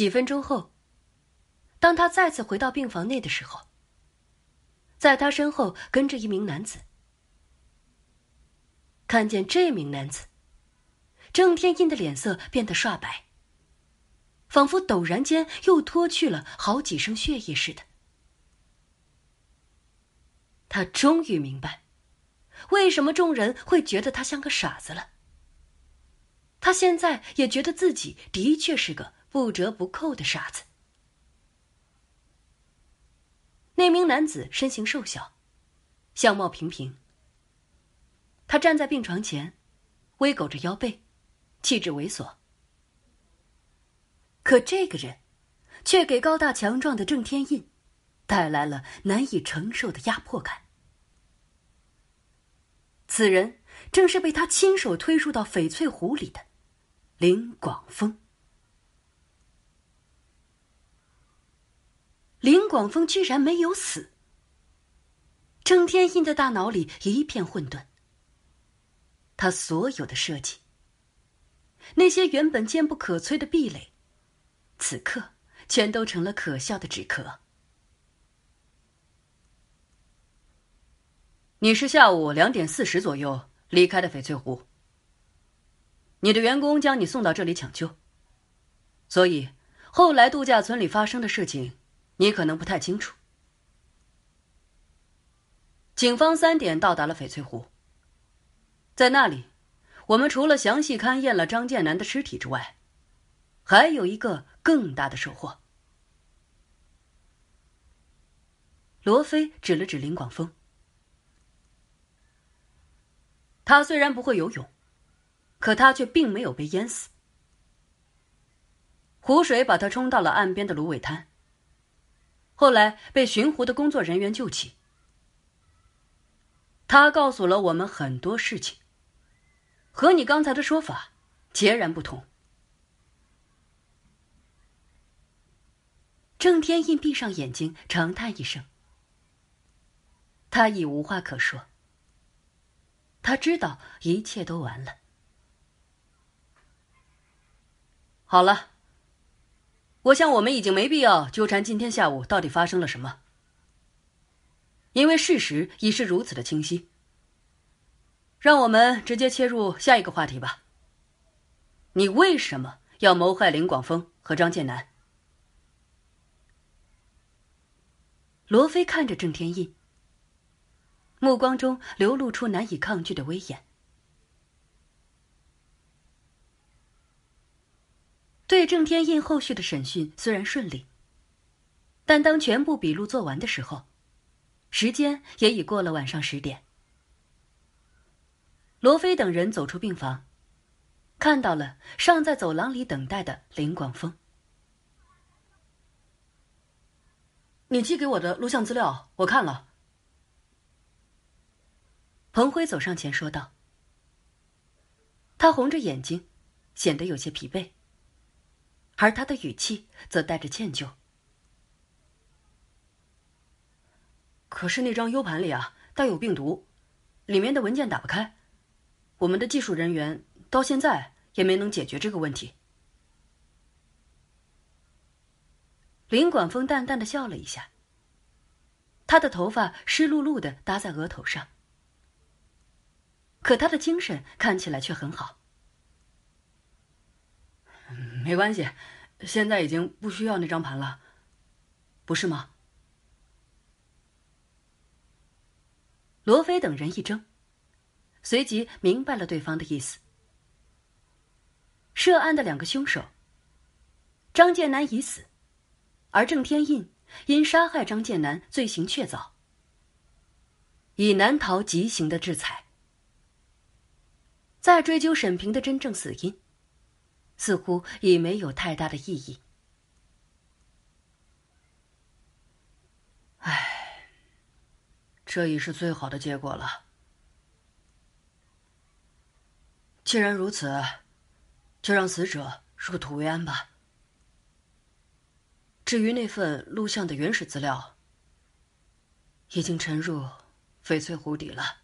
几分钟后，当他再次回到病房内的时候，在他身后跟着一名男子。看见这名男子，郑天印的脸色变得刷白，仿佛陡然间又脱去了好几升血液似的。他终于明白，为什么众人会觉得他像个傻子了。他现在也觉得自己的确是个不折不扣的傻子。那名男子身形瘦小，相貌平平。他站在病床前，微勾着腰背，气质猥琐。可这个人，却给高大强壮的郑天印带来了难以承受的压迫感。此人正是被他亲手推入到翡翠湖里的林广峰。林广峰居然没有死。郑天印的大脑里一片混沌。他所有的设计，那些原本坚不可摧的壁垒，此刻全都成了可笑的纸壳。你是下午两点四十左右离开的翡翠湖。你的员工将你送到这里抢救，所以后来度假村里发生的事情，你可能不太清楚。警方三点到达了翡翠湖。在那里，我们除了详细勘验了张建南的尸体之外，还有一个更大的收获。罗非指了指林广峰，他虽然不会游泳，可他却并没有被淹死。湖水把他冲到了岸边的芦苇滩，后来被巡湖的工作人员救起。他告诉了我们很多事情。和你刚才的说法截然不同。郑天印闭上眼睛，长叹一声。他已无话可说。他知道一切都完了。好了，我想我们已经没必要纠缠今天下午到底发生了什么，因为事实已是如此的清晰。让我们直接切入下一个话题吧。你为什么要谋害林广峰和张建南？罗非看着郑天印，目光中流露出难以抗拒的威严。对郑天印后续的审讯虽然顺利，但当全部笔录做完的时候，时间也已过了晚上十点。罗非等人走出病房，看到了尚在走廊里等待的林广峰。你寄给我的录像资料，我看了。彭辉走上前说道。他红着眼睛，显得有些疲惫，而他的语气则带着歉疚。可是那张 U 盘里啊，带有病毒，里面的文件打不开。我们的技术人员到现在也没能解决这个问题。林广峰淡淡的笑了一下，他的头发湿漉漉的搭在额头上，可他的精神看起来却很好。没关系，现在已经不需要那张盘了，不是吗？罗非等人一怔。随即明白了对方的意思。涉案的两个凶手，张建南已死，而郑天印因杀害张建南罪行确凿，已难逃极刑的制裁。再追究沈平的真正死因，似乎已没有太大的意义。唉，这已是最好的结果了。既然如此，就让死者入土为安吧。至于那份录像的原始资料，已经沉入翡翠湖底了。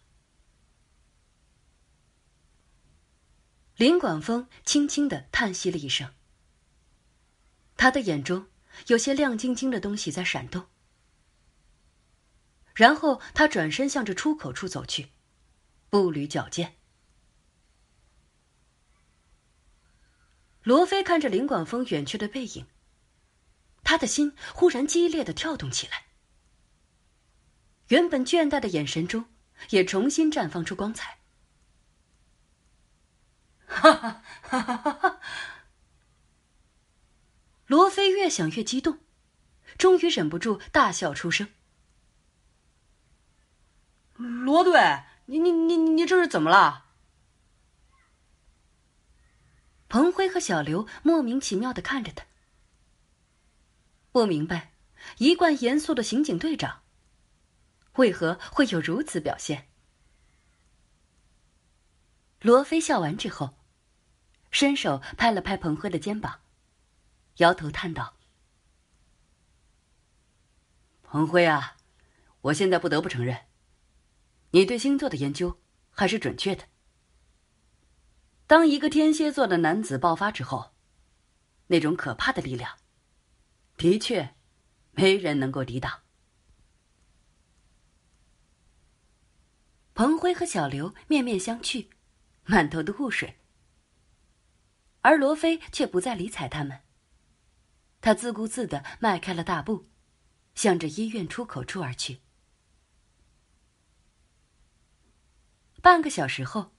林广峰轻轻的叹息了一声。他的眼中有些亮晶晶的东西在闪动。然后他转身向着出口处走去，步履矫健。罗非看着林广峰远去的背影，他的心忽然激烈的跳动起来，原本倦怠的眼神中也重新绽放出光彩。哈哈哈哈哈！罗非越想越激动，终于忍不住大笑出声。罗队，你你你你这是怎么了？彭辉和小刘莫名其妙的看着他，不明白一贯严肃的刑警队长为何会有如此表现。罗非笑完之后，伸手拍了拍彭辉的肩膀，摇头叹道：“彭辉啊，我现在不得不承认。”你对星座的研究还是准确的。当一个天蝎座的男子爆发之后，那种可怕的力量，的确，没人能够抵挡。彭辉和小刘面面相觑，满头的雾水，而罗非却不再理睬他们。他自顾自的迈开了大步，向着医院出口处而去。半个小时后，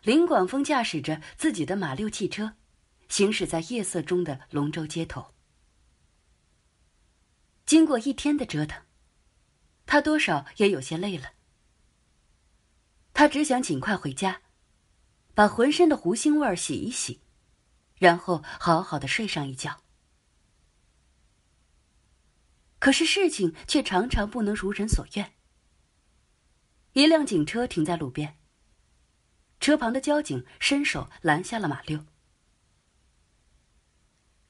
林广峰驾驶着自己的马六汽车，行驶在夜色中的龙州街头。经过一天的折腾，他多少也有些累了。他只想尽快回家，把浑身的狐腥味洗一洗，然后好好的睡上一觉。可是事情却常常不能如人所愿。一辆警车停在路边。车旁的交警伸手拦下了马六。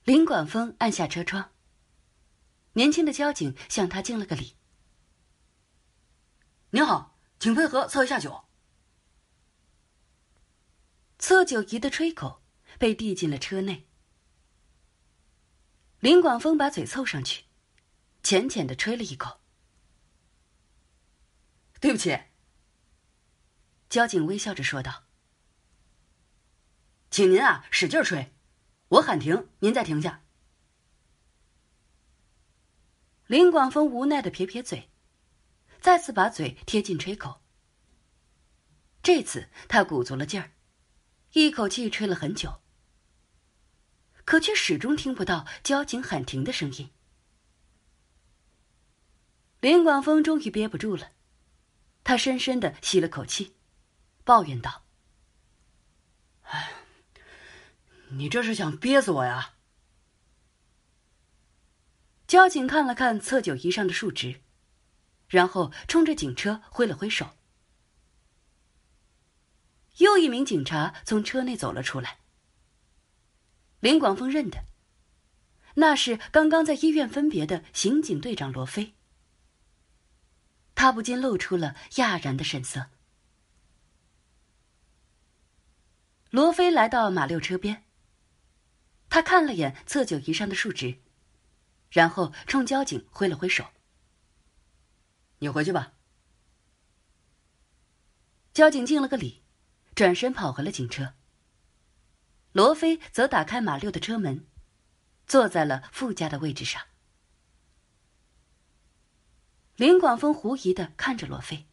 林管峰按下车窗。年轻的交警向他敬了个礼：“您好，请配合测一下酒。”测酒仪的吹口被递进了车内。林广峰把嘴凑上去，浅浅的吹了一口。对不起。交警微笑着说道：“请您啊，使劲吹，我喊停，您再停下。”林广峰无奈的撇撇嘴，再次把嘴贴近吹口。这次他鼓足了劲儿，一口气吹了很久，可却始终听不到交警喊停的声音。林广峰终于憋不住了，他深深的吸了口气。抱怨道：“哎，你这是想憋死我呀？”交警看了看测酒仪上的数值，然后冲着警车挥了挥手。又一名警察从车内走了出来。林广峰认得，那是刚刚在医院分别的刑警队长罗非。他不禁露出了讶然的神色。罗非来到马六车边。他看了眼测酒仪上的数值，然后冲交警挥了挥手：“你回去吧。”交警敬了个礼，转身跑回了警车。罗非则打开马六的车门，坐在了副驾的位置上。林广峰狐疑的看着罗非，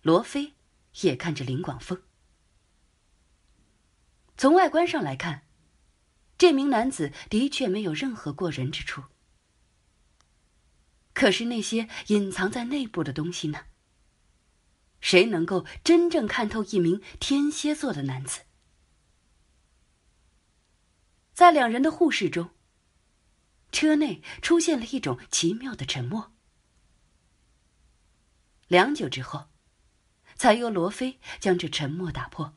罗非也看着林广峰。从外观上来看，这名男子的确没有任何过人之处。可是那些隐藏在内部的东西呢？谁能够真正看透一名天蝎座的男子？在两人的互视中，车内出现了一种奇妙的沉默。良久之后，才由罗非将这沉默打破。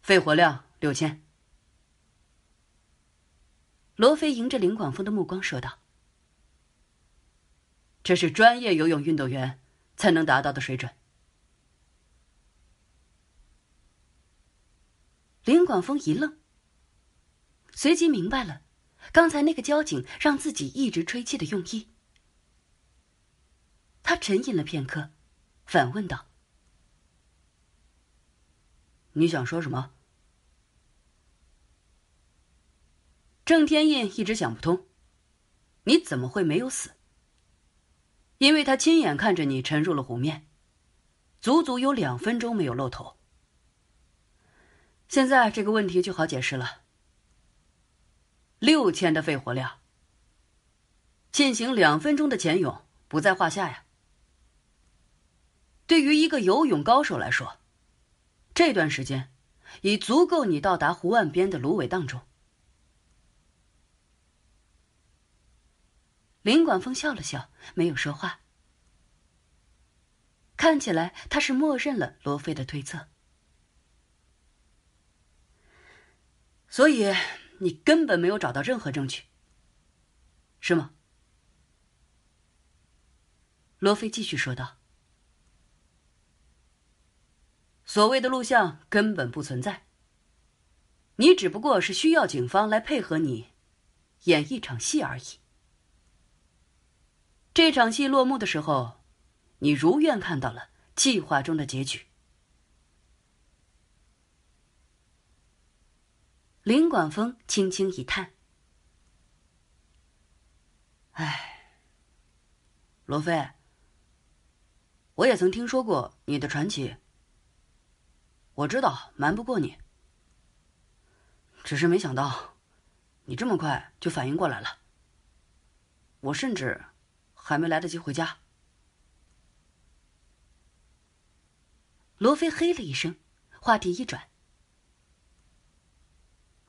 肺活量六千。罗非迎着林广峰的目光说道：“这是专业游泳运动员才能达到的水准。”林广峰一愣，随即明白了刚才那个交警让自己一直吹气的用意。他沉吟了片刻，反问道：“你想说什么？”郑天印一直想不通，你怎么会没有死？因为他亲眼看着你沉入了湖面，足足有两分钟没有露头。现在这个问题就好解释了。六千的肺活量，进行两分钟的潜泳不在话下呀。对于一个游泳高手来说，这段时间已足够你到达湖岸边的芦苇荡中。林管峰笑了笑，没有说话。看起来他是默认了罗非的推测。所以你根本没有找到任何证据，是吗？罗非继续说道：“所谓的录像根本不存在，你只不过是需要警方来配合你演一场戏而已。”这场戏落幕的时候，你如愿看到了计划中的结局。林广峰轻轻一叹：“哎，罗非，我也曾听说过你的传奇。我知道瞒不过你，只是没想到你这么快就反应过来了。我甚至……”还没来得及回家，罗非嘿了一声，话题一转：“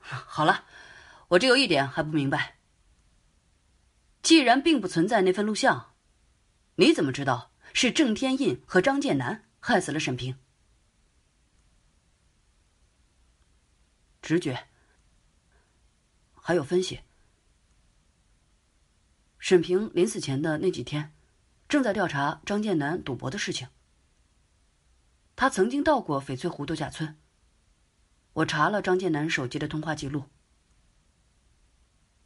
好了，我只有一点还不明白。既然并不存在那份录像，你怎么知道是郑天印和张建南害死了沈平？直觉，还有分析。”沈平临死前的那几天，正在调查张建南赌博的事情。他曾经到过翡翠湖度假村。我查了张建南手机的通话记录，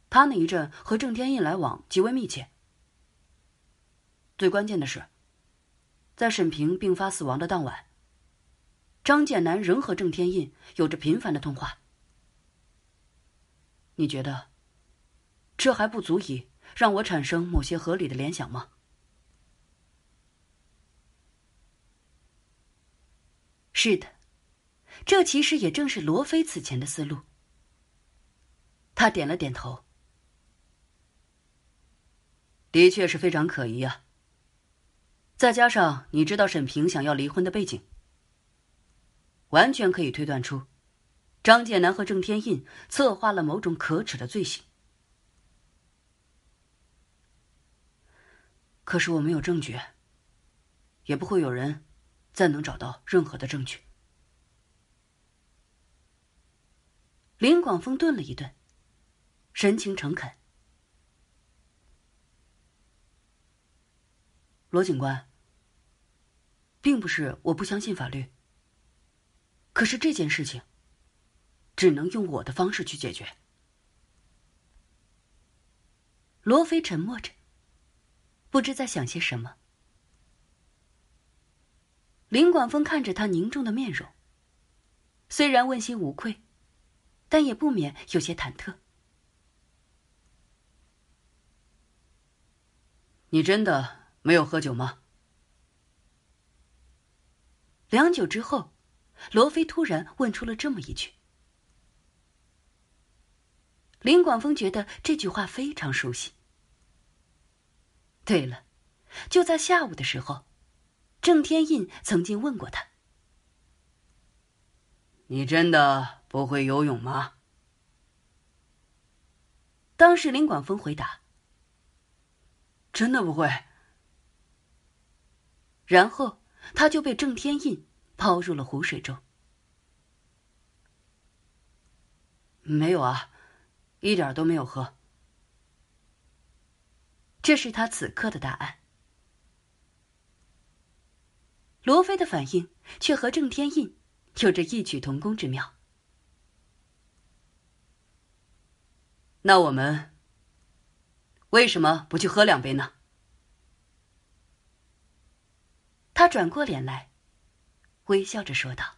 他那一阵和郑天印来往极为密切。最关键的是，在沈平病发死亡的当晚，张建南仍和郑天印有着频繁的通话。你觉得，这还不足以？让我产生某些合理的联想吗？是的，这其实也正是罗非此前的思路。他点了点头。的确是非常可疑啊。再加上你知道沈平想要离婚的背景，完全可以推断出，张建南和郑天印策划了某种可耻的罪行。可是我没有证据，也不会有人再能找到任何的证据。林广峰顿了一顿，神情诚恳：“罗警官，并不是我不相信法律，可是这件事情只能用我的方式去解决。”罗非沉默着。不知在想些什么，林广峰看着他凝重的面容，虽然问心无愧，但也不免有些忐忑。你真的没有喝酒吗？良久之后，罗非突然问出了这么一句。林广峰觉得这句话非常熟悉。对了，就在下午的时候，郑天印曾经问过他：“你真的不会游泳吗？”当时林广峰回答：“真的不会。”然后他就被郑天印抛入了湖水中。没有啊，一点都没有喝。这是他此刻的答案。罗非的反应却和郑天印有着异曲同工之妙。那我们为什么不去喝两杯呢？他转过脸来微笑着说道。